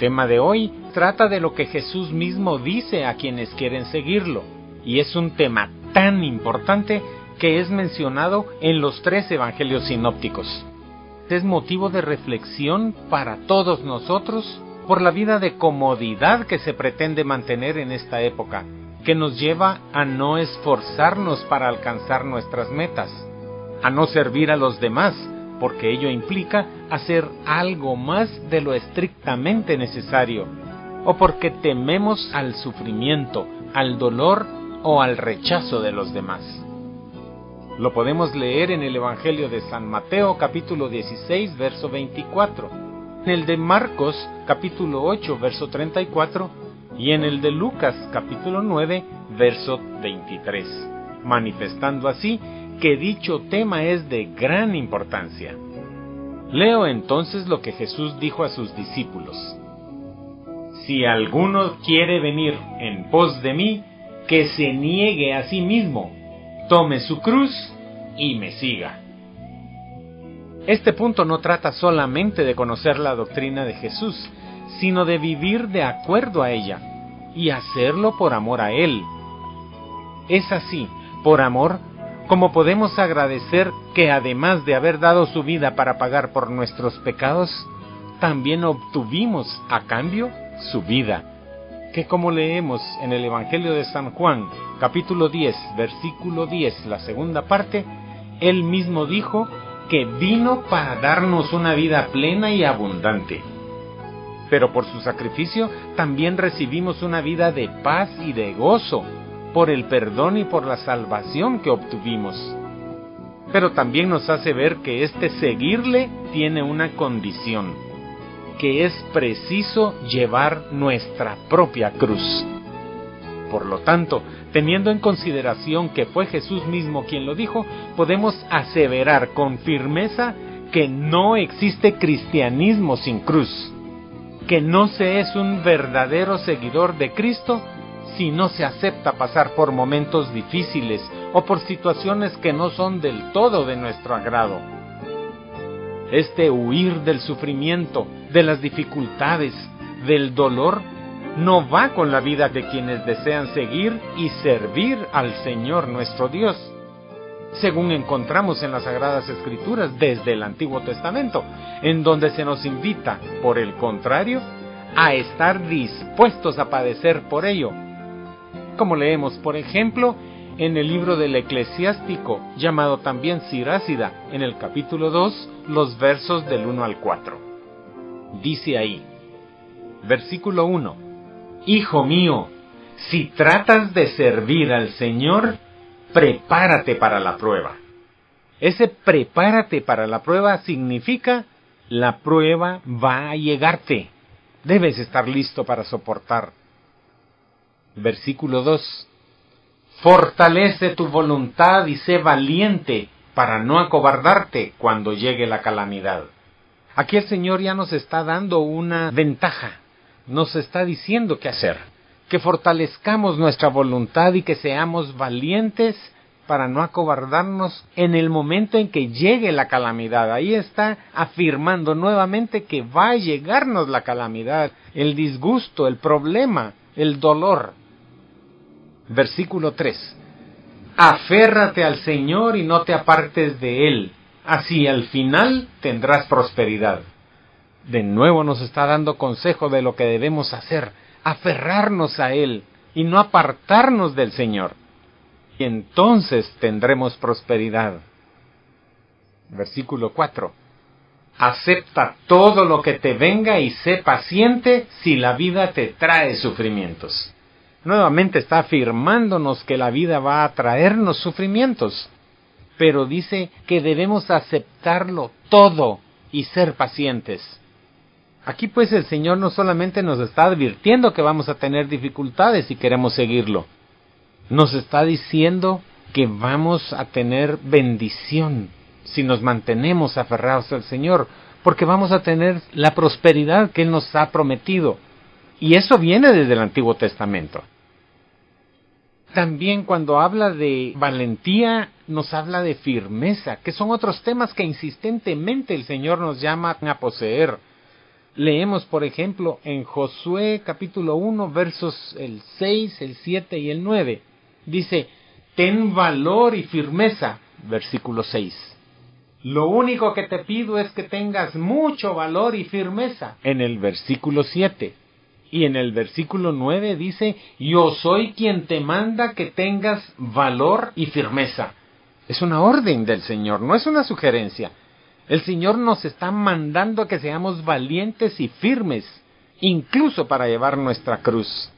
tema de hoy trata de lo que Jesús mismo dice a quienes quieren seguirlo, y es un tema tan importante que es mencionado en los tres evangelios sinópticos. Es motivo de reflexión para todos nosotros por la vida de comodidad que se pretende mantener en esta época, que nos lleva a no esforzarnos para alcanzar nuestras metas, a no servir a los demás, porque ello implica hacer algo más de lo estrictamente necesario, o porque tememos al sufrimiento, al dolor o al rechazo de los demás. Lo podemos leer en el Evangelio de San Mateo capítulo 16 verso 24, en el de Marcos capítulo 8 verso 34 y en el de Lucas capítulo 9 verso 23, manifestando así que dicho tema es de gran importancia. Leo entonces lo que Jesús dijo a sus discípulos. Si alguno quiere venir en pos de mí, que se niegue a sí mismo, tome su cruz y me siga. Este punto no trata solamente de conocer la doctrina de Jesús, sino de vivir de acuerdo a ella y hacerlo por amor a Él. Es así, por amor, como podemos agradecer que además de haber dado su vida para pagar por nuestros pecados, también obtuvimos a cambio su vida, que como leemos en el Evangelio de San Juan, capítulo 10, versículo 10, la segunda parte, él mismo dijo que vino para darnos una vida plena y abundante. Pero por su sacrificio también recibimos una vida de paz y de gozo, por el perdón y por la salvación que obtuvimos. Pero también nos hace ver que este seguirle tiene una condición, que es preciso llevar nuestra propia cruz. Por lo tanto, teniendo en consideración que fue Jesús mismo quien lo dijo, podemos aseverar con firmeza que no existe cristianismo sin cruz, que no se es un verdadero seguidor de Cristo si no se acepta pasar por momentos difíciles o por situaciones que no son del todo de nuestro agrado. Este huir del sufrimiento, de las dificultades, del dolor, no va con la vida de quienes desean seguir y servir al Señor nuestro Dios, según encontramos en las Sagradas Escrituras desde el Antiguo Testamento, en donde se nos invita, por el contrario, a estar dispuestos a padecer por ello, como leemos, por ejemplo, en el libro del eclesiástico, llamado también Sirácida, en el capítulo 2, los versos del 1 al 4. Dice ahí, versículo 1, Hijo mío, si tratas de servir al Señor, prepárate para la prueba. Ese prepárate para la prueba significa la prueba va a llegarte. Debes estar listo para soportar. Versículo 2. Fortalece tu voluntad y sé valiente para no acobardarte cuando llegue la calamidad. Aquí el Señor ya nos está dando una ventaja, nos está diciendo qué hacer, que fortalezcamos nuestra voluntad y que seamos valientes para no acobardarnos en el momento en que llegue la calamidad. Ahí está afirmando nuevamente que va a llegarnos la calamidad, el disgusto, el problema, el dolor. Versículo 3. Aférrate al Señor y no te apartes de Él. Así al final tendrás prosperidad. De nuevo nos está dando consejo de lo que debemos hacer, aferrarnos a Él y no apartarnos del Señor. Y entonces tendremos prosperidad. Versículo 4. Acepta todo lo que te venga y sé paciente si la vida te trae sufrimientos nuevamente está afirmándonos que la vida va a traernos sufrimientos, pero dice que debemos aceptarlo todo y ser pacientes. Aquí pues el Señor no solamente nos está advirtiendo que vamos a tener dificultades si queremos seguirlo, nos está diciendo que vamos a tener bendición si nos mantenemos aferrados al Señor, porque vamos a tener la prosperidad que Él nos ha prometido. Y eso viene desde el Antiguo Testamento. También cuando habla de valentía, nos habla de firmeza, que son otros temas que insistentemente el Señor nos llama a poseer. Leemos, por ejemplo, en Josué capítulo 1, versos el 6, el 7 y el 9. Dice, ten valor y firmeza, versículo 6. Lo único que te pido es que tengas mucho valor y firmeza, en el versículo 7. Y en el versículo 9 dice, yo soy quien te manda que tengas valor y firmeza. Es una orden del Señor, no es una sugerencia. El Señor nos está mandando que seamos valientes y firmes, incluso para llevar nuestra cruz.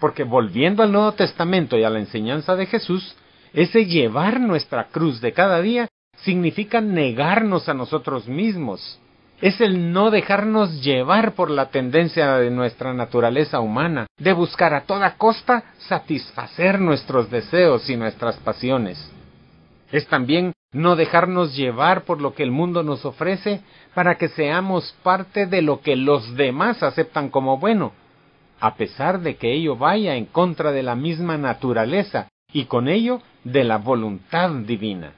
Porque volviendo al Nuevo Testamento y a la enseñanza de Jesús, ese llevar nuestra cruz de cada día significa negarnos a nosotros mismos. Es el no dejarnos llevar por la tendencia de nuestra naturaleza humana, de buscar a toda costa satisfacer nuestros deseos y nuestras pasiones. Es también no dejarnos llevar por lo que el mundo nos ofrece para que seamos parte de lo que los demás aceptan como bueno, a pesar de que ello vaya en contra de la misma naturaleza y con ello de la voluntad divina.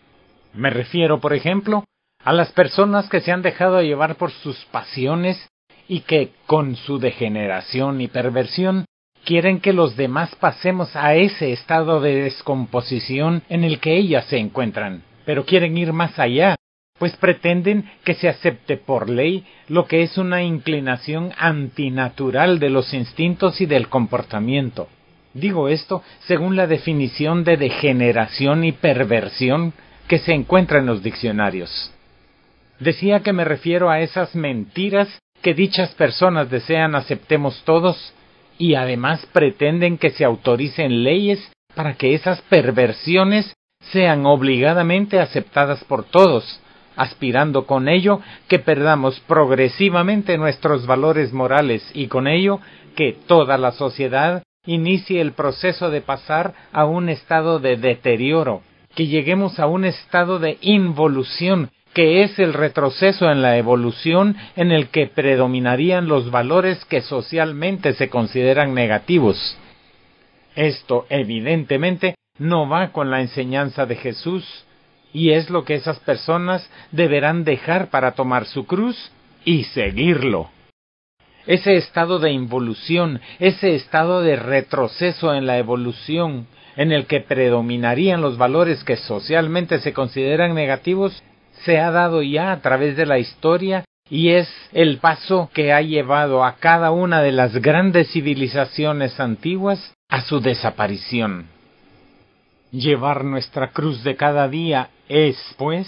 Me refiero, por ejemplo, a las personas que se han dejado llevar por sus pasiones y que, con su degeneración y perversión, quieren que los demás pasemos a ese estado de descomposición en el que ellas se encuentran, pero quieren ir más allá, pues pretenden que se acepte por ley lo que es una inclinación antinatural de los instintos y del comportamiento. Digo esto según la definición de degeneración y perversión que se encuentra en los diccionarios. Decía que me refiero a esas mentiras que dichas personas desean aceptemos todos y además pretenden que se autoricen leyes para que esas perversiones sean obligadamente aceptadas por todos, aspirando con ello que perdamos progresivamente nuestros valores morales y con ello que toda la sociedad inicie el proceso de pasar a un estado de deterioro, que lleguemos a un estado de involución, que es el retroceso en la evolución en el que predominarían los valores que socialmente se consideran negativos. Esto, evidentemente, no va con la enseñanza de Jesús, y es lo que esas personas deberán dejar para tomar su cruz y seguirlo. Ese estado de involución, ese estado de retroceso en la evolución, en el que predominarían los valores que socialmente se consideran negativos, se ha dado ya a través de la historia y es el paso que ha llevado a cada una de las grandes civilizaciones antiguas a su desaparición. Llevar nuestra cruz de cada día es, pues,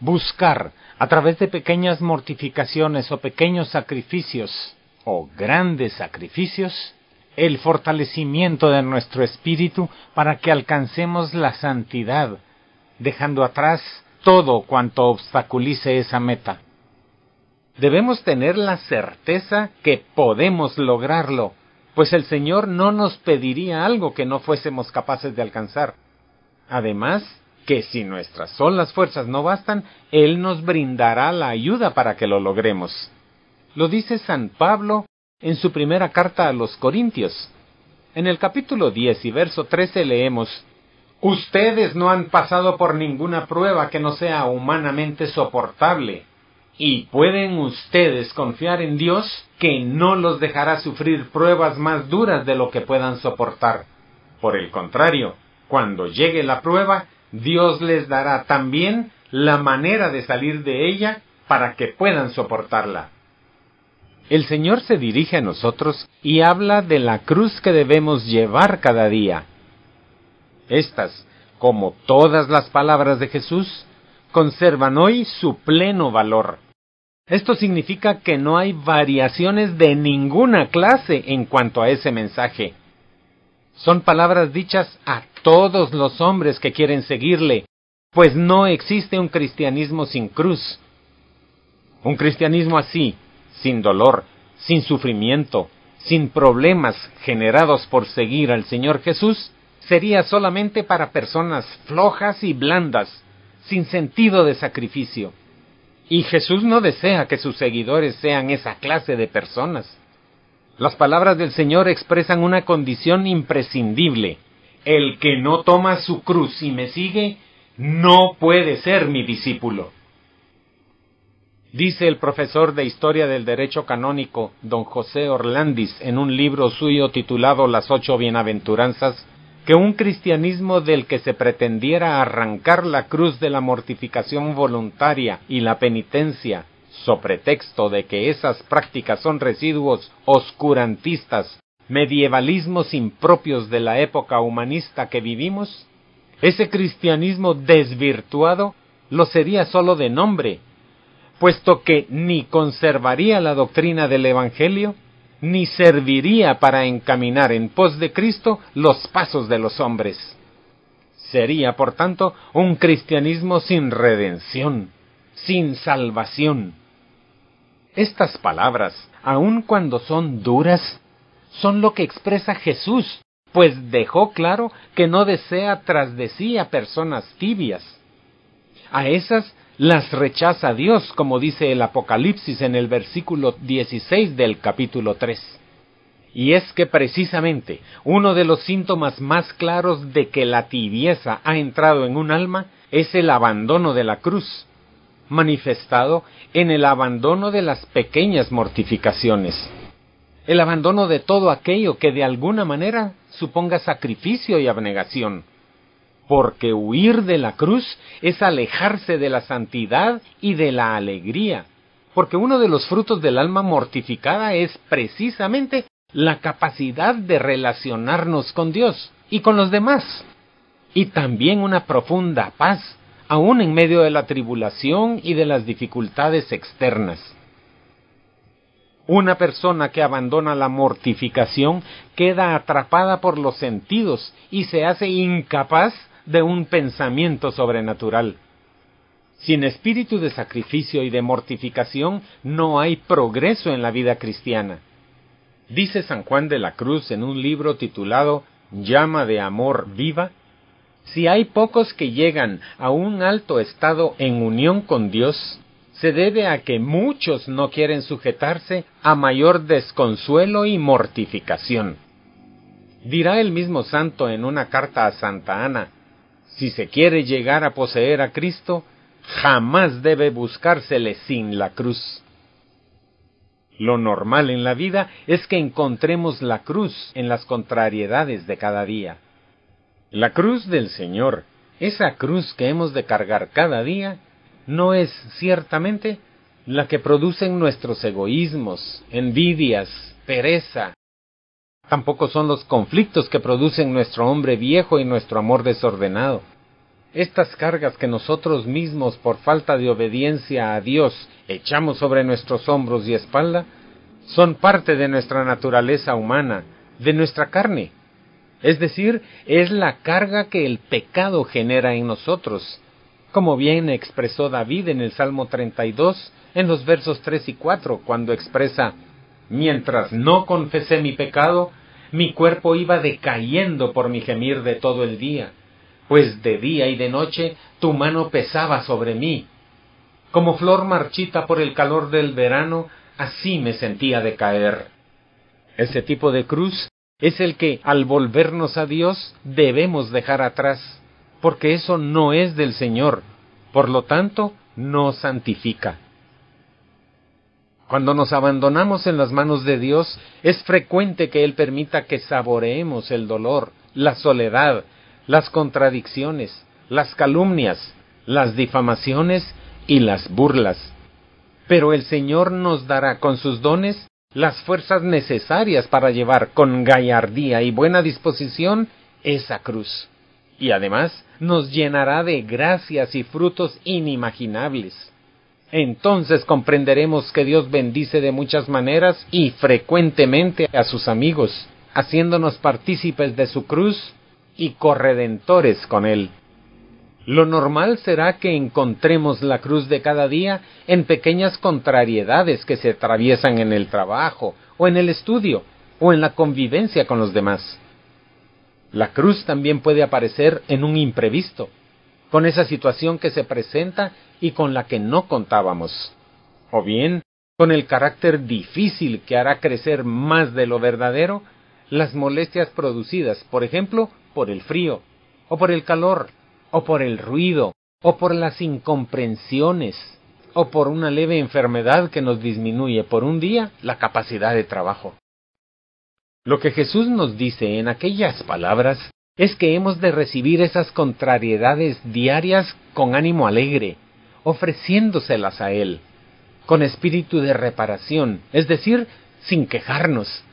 buscar, a través de pequeñas mortificaciones o pequeños sacrificios, o grandes sacrificios, el fortalecimiento de nuestro espíritu para que alcancemos la santidad, dejando atrás todo cuanto obstaculice esa meta. Debemos tener la certeza que podemos lograrlo, pues el Señor no nos pediría algo que no fuésemos capaces de alcanzar. Además, que si nuestras solas fuerzas no bastan, Él nos brindará la ayuda para que lo logremos. Lo dice San Pablo en su primera carta a los Corintios. En el capítulo 10 y verso 13 leemos, Ustedes no han pasado por ninguna prueba que no sea humanamente soportable, y pueden ustedes confiar en Dios que no los dejará sufrir pruebas más duras de lo que puedan soportar. Por el contrario, cuando llegue la prueba, Dios les dará también la manera de salir de ella para que puedan soportarla el Señor se dirige a nosotros y habla de la cruz que debemos llevar cada día. Estas, como todas las palabras de Jesús, conservan hoy su pleno valor. Esto significa que no hay variaciones de ninguna clase en cuanto a ese mensaje. Son palabras dichas a todos los hombres que quieren seguirle, pues no existe un cristianismo sin cruz. Un cristianismo así, sin dolor, sin sufrimiento, sin problemas generados por seguir al Señor Jesús, sería solamente para personas flojas y blandas, sin sentido de sacrificio. Y Jesús no desea que sus seguidores sean esa clase de personas. Las palabras del Señor expresan una condición imprescindible. El que no toma su cruz y me sigue, no puede ser mi discípulo. Dice el profesor de Historia del Derecho Canónico, don José Orlandis, en un libro suyo titulado Las ocho bienaventuranzas, que un cristianismo del que se pretendiera arrancar la cruz de la mortificación voluntaria y la penitencia, so pretexto de que esas prácticas son residuos oscurantistas, medievalismos impropios de la época humanista que vivimos, ese cristianismo desvirtuado lo sería sólo de nombre, puesto que ni conservaría la doctrina del Evangelio, ni serviría para encaminar en pos de Cristo los pasos de los hombres. Sería, por tanto, un cristianismo sin redención, sin salvación. Estas palabras, aun cuando son duras, son lo que expresa Jesús, pues dejó claro que no desea tras de sí a personas tibias. A esas las rechaza Dios, como dice el Apocalipsis en el versículo 16 del capítulo 3. Y es que precisamente uno de los síntomas más claros de que la tibieza ha entrado en un alma es el abandono de la cruz, manifestado en el abandono de las pequeñas mortificaciones, el abandono de todo aquello que de alguna manera suponga sacrificio y abnegación, porque huir de la cruz es alejarse de la santidad y de la alegría, porque uno de los frutos del alma mortificada es precisamente la capacidad de relacionarnos con Dios y con los demás, y también una profunda paz, aun en medio de la tribulación y de las dificultades externas. Una persona que abandona la mortificación queda atrapada por los sentidos y se hace incapaz de un pensamiento sobrenatural. Sin espíritu de sacrificio y de mortificación no hay progreso en la vida cristiana. Dice San Juan de la Cruz en un libro titulado Llama de Amor Viva, si hay pocos que llegan a un alto estado en unión con Dios, se debe a que muchos no quieren sujetarse a mayor desconsuelo y mortificación. Dirá el mismo santo en una carta a Santa Ana, si se quiere llegar a poseer a Cristo, jamás debe buscársele sin la cruz. Lo normal en la vida es que encontremos la cruz en las contrariedades de cada día. La cruz del Señor, esa cruz que hemos de cargar cada día, no es ciertamente la que producen nuestros egoísmos, envidias, pereza, Tampoco son los conflictos que producen nuestro hombre viejo y nuestro amor desordenado. Estas cargas que nosotros mismos, por falta de obediencia a Dios, echamos sobre nuestros hombros y espalda, son parte de nuestra naturaleza humana, de nuestra carne. Es decir, es la carga que el pecado genera en nosotros, como bien expresó David en el Salmo 32, en los versos 3 y 4, cuando expresa, Mientras no confesé mi pecado, mi cuerpo iba decayendo por mi gemir de todo el día, pues de día y de noche tu mano pesaba sobre mí. Como flor marchita por el calor del verano, así me sentía decaer. Ese tipo de cruz es el que, al volvernos a Dios, debemos dejar atrás, porque eso no es del Señor, por lo tanto, no santifica. Cuando nos abandonamos en las manos de Dios, es frecuente que Él permita que saboreemos el dolor, la soledad, las contradicciones, las calumnias, las difamaciones y las burlas. Pero el Señor nos dará con sus dones las fuerzas necesarias para llevar con gallardía y buena disposición esa cruz. Y además nos llenará de gracias y frutos inimaginables entonces comprenderemos que Dios bendice de muchas maneras y frecuentemente a sus amigos, haciéndonos partícipes de su cruz y corredentores con Él. Lo normal será que encontremos la cruz de cada día en pequeñas contrariedades que se atraviesan en el trabajo, o en el estudio, o en la convivencia con los demás. La cruz también puede aparecer en un imprevisto, con esa situación que se presenta y con la que no contábamos, o bien con el carácter difícil que hará crecer más de lo verdadero las molestias producidas, por ejemplo, por el frío, o por el calor, o por el ruido, o por las incomprensiones, o por una leve enfermedad que nos disminuye por un día la capacidad de trabajo. Lo que Jesús nos dice en aquellas palabras es que hemos de recibir esas contrariedades diarias con ánimo alegre, ofreciéndoselas a Él, con espíritu de reparación, es decir, sin quejarnos,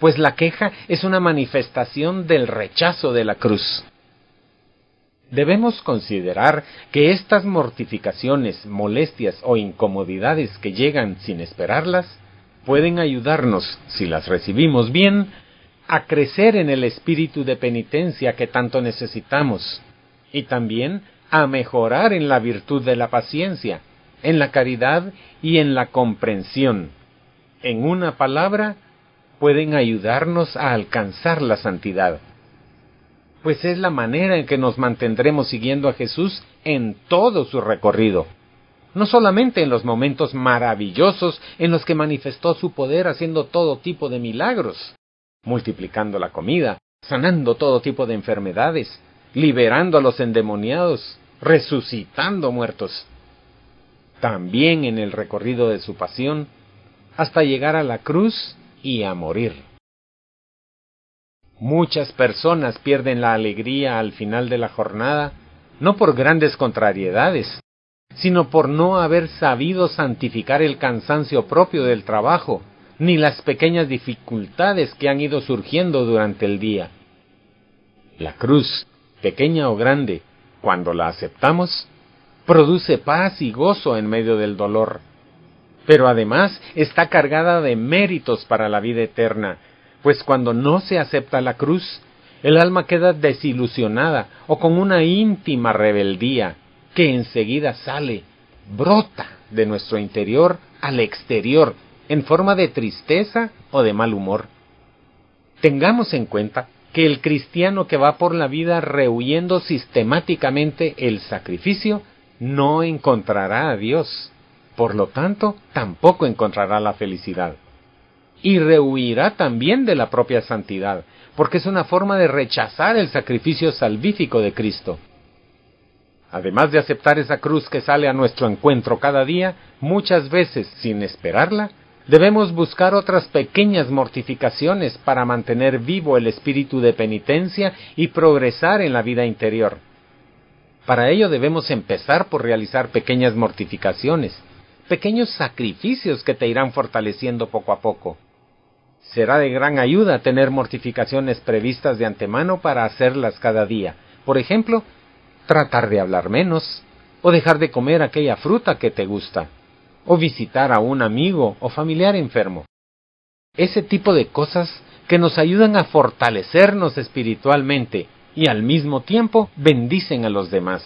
pues la queja es una manifestación del rechazo de la cruz. Debemos considerar que estas mortificaciones, molestias o incomodidades que llegan sin esperarlas pueden ayudarnos, si las recibimos bien, a crecer en el espíritu de penitencia que tanto necesitamos, y también a mejorar en la virtud de la paciencia, en la caridad y en la comprensión. En una palabra, pueden ayudarnos a alcanzar la santidad pues es la manera en que nos mantendremos siguiendo a Jesús en todo su recorrido. No solamente en los momentos maravillosos en los que manifestó su poder haciendo todo tipo de milagros, multiplicando la comida, sanando todo tipo de enfermedades, liberando a los endemoniados, resucitando muertos. También en el recorrido de su pasión, hasta llegar a la cruz y a morir. Muchas personas pierden la alegría al final de la jornada, no por grandes contrariedades, sino por no haber sabido santificar el cansancio propio del trabajo, ni las pequeñas dificultades que han ido surgiendo durante el día. La cruz, pequeña o grande, cuando la aceptamos, produce paz y gozo en medio del dolor, pero además está cargada de méritos para la vida eterna, pues cuando no se acepta la cruz, el alma queda desilusionada o con una íntima rebeldía que enseguida sale, brota de nuestro interior al exterior en forma de tristeza o de mal humor. Tengamos en cuenta que el cristiano que va por la vida rehuyendo sistemáticamente el sacrificio no encontrará a Dios, por lo tanto tampoco encontrará la felicidad y rehuirá también de la propia santidad, porque es una forma de rechazar el sacrificio salvífico de Cristo. Además de aceptar esa cruz que sale a nuestro encuentro cada día, muchas veces sin esperarla, debemos buscar otras pequeñas mortificaciones para mantener vivo el espíritu de penitencia y progresar en la vida interior. Para ello debemos empezar por realizar pequeñas mortificaciones, pequeños sacrificios que te irán fortaleciendo poco a poco. Será de gran ayuda tener mortificaciones previstas de antemano para hacerlas cada día. Por ejemplo, tratar de hablar menos, o dejar de comer aquella fruta que te gusta, o visitar a un amigo o familiar enfermo. Ese tipo de cosas que nos ayudan a fortalecernos espiritualmente y al mismo tiempo bendicen a los demás.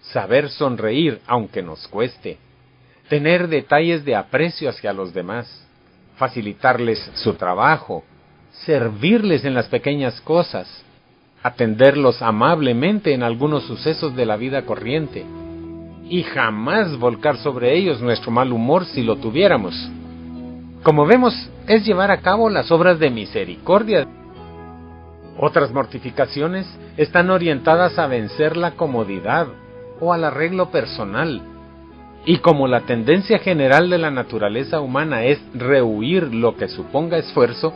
Saber sonreír aunque nos cueste. Tener detalles de aprecio hacia los demás facilitarles su trabajo, servirles en las pequeñas cosas, atenderlos amablemente en algunos sucesos de la vida corriente, y jamás volcar sobre ellos nuestro mal humor si lo tuviéramos. Como vemos, es llevar a cabo las obras de misericordia. Otras mortificaciones están orientadas a vencer la comodidad o al arreglo personal, y como la tendencia general de la naturaleza humana es rehuir lo que suponga esfuerzo,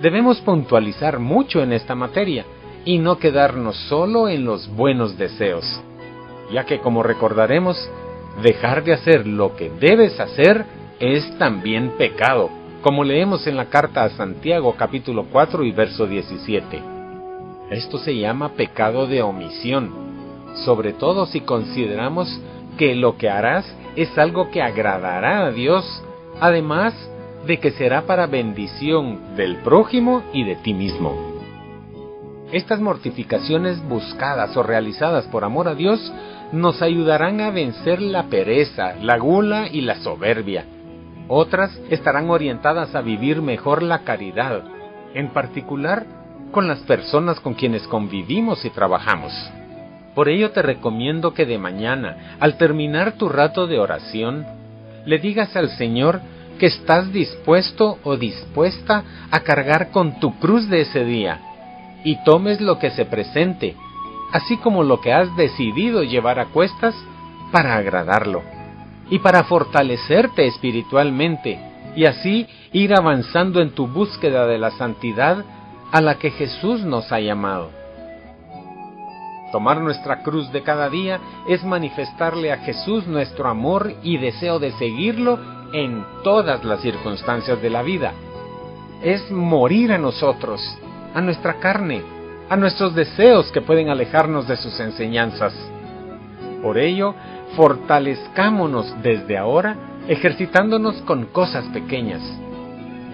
debemos puntualizar mucho en esta materia y no quedarnos solo en los buenos deseos, ya que como recordaremos, dejar de hacer lo que debes hacer es también pecado, como leemos en la carta a Santiago capítulo 4 y verso 17. Esto se llama pecado de omisión, sobre todo si consideramos que lo que harás es algo que agradará a Dios, además de que será para bendición del prójimo y de ti mismo. Estas mortificaciones buscadas o realizadas por amor a Dios nos ayudarán a vencer la pereza, la gula y la soberbia. Otras estarán orientadas a vivir mejor la caridad, en particular con las personas con quienes convivimos y trabajamos. Por ello te recomiendo que de mañana, al terminar tu rato de oración, le digas al Señor que estás dispuesto o dispuesta a cargar con tu cruz de ese día y tomes lo que se presente, así como lo que has decidido llevar a cuestas para agradarlo. y para fortalecerte espiritualmente y así ir avanzando en tu búsqueda de la santidad a la que Jesús nos ha llamado. Tomar nuestra cruz de cada día es manifestarle a Jesús nuestro amor y deseo de seguirlo en todas las circunstancias de la vida. Es morir a nosotros, a nuestra carne, a nuestros deseos que pueden alejarnos de sus enseñanzas. Por ello, fortalezcámonos desde ahora ejercitándonos con cosas pequeñas,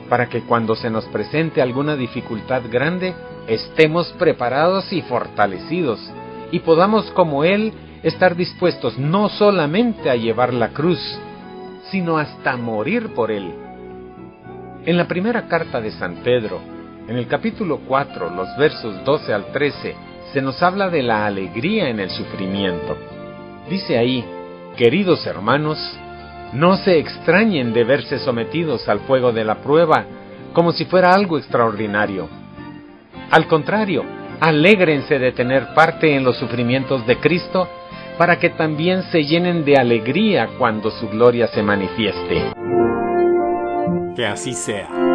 para que cuando se nos presente alguna dificultad grande, estemos preparados y fortalecidos, y podamos como Él estar dispuestos no solamente a llevar la cruz, sino hasta morir por Él. En la primera carta de San Pedro, en el capítulo 4, los versos 12 al 13, se nos habla de la alegría en el sufrimiento. Dice ahí, queridos hermanos, no se extrañen de verse sometidos al fuego de la prueba como si fuera algo extraordinario. Al contrario, alégrense de tener parte en los sufrimientos de Cristo para que también se llenen de alegría cuando su gloria se manifieste. Que así sea.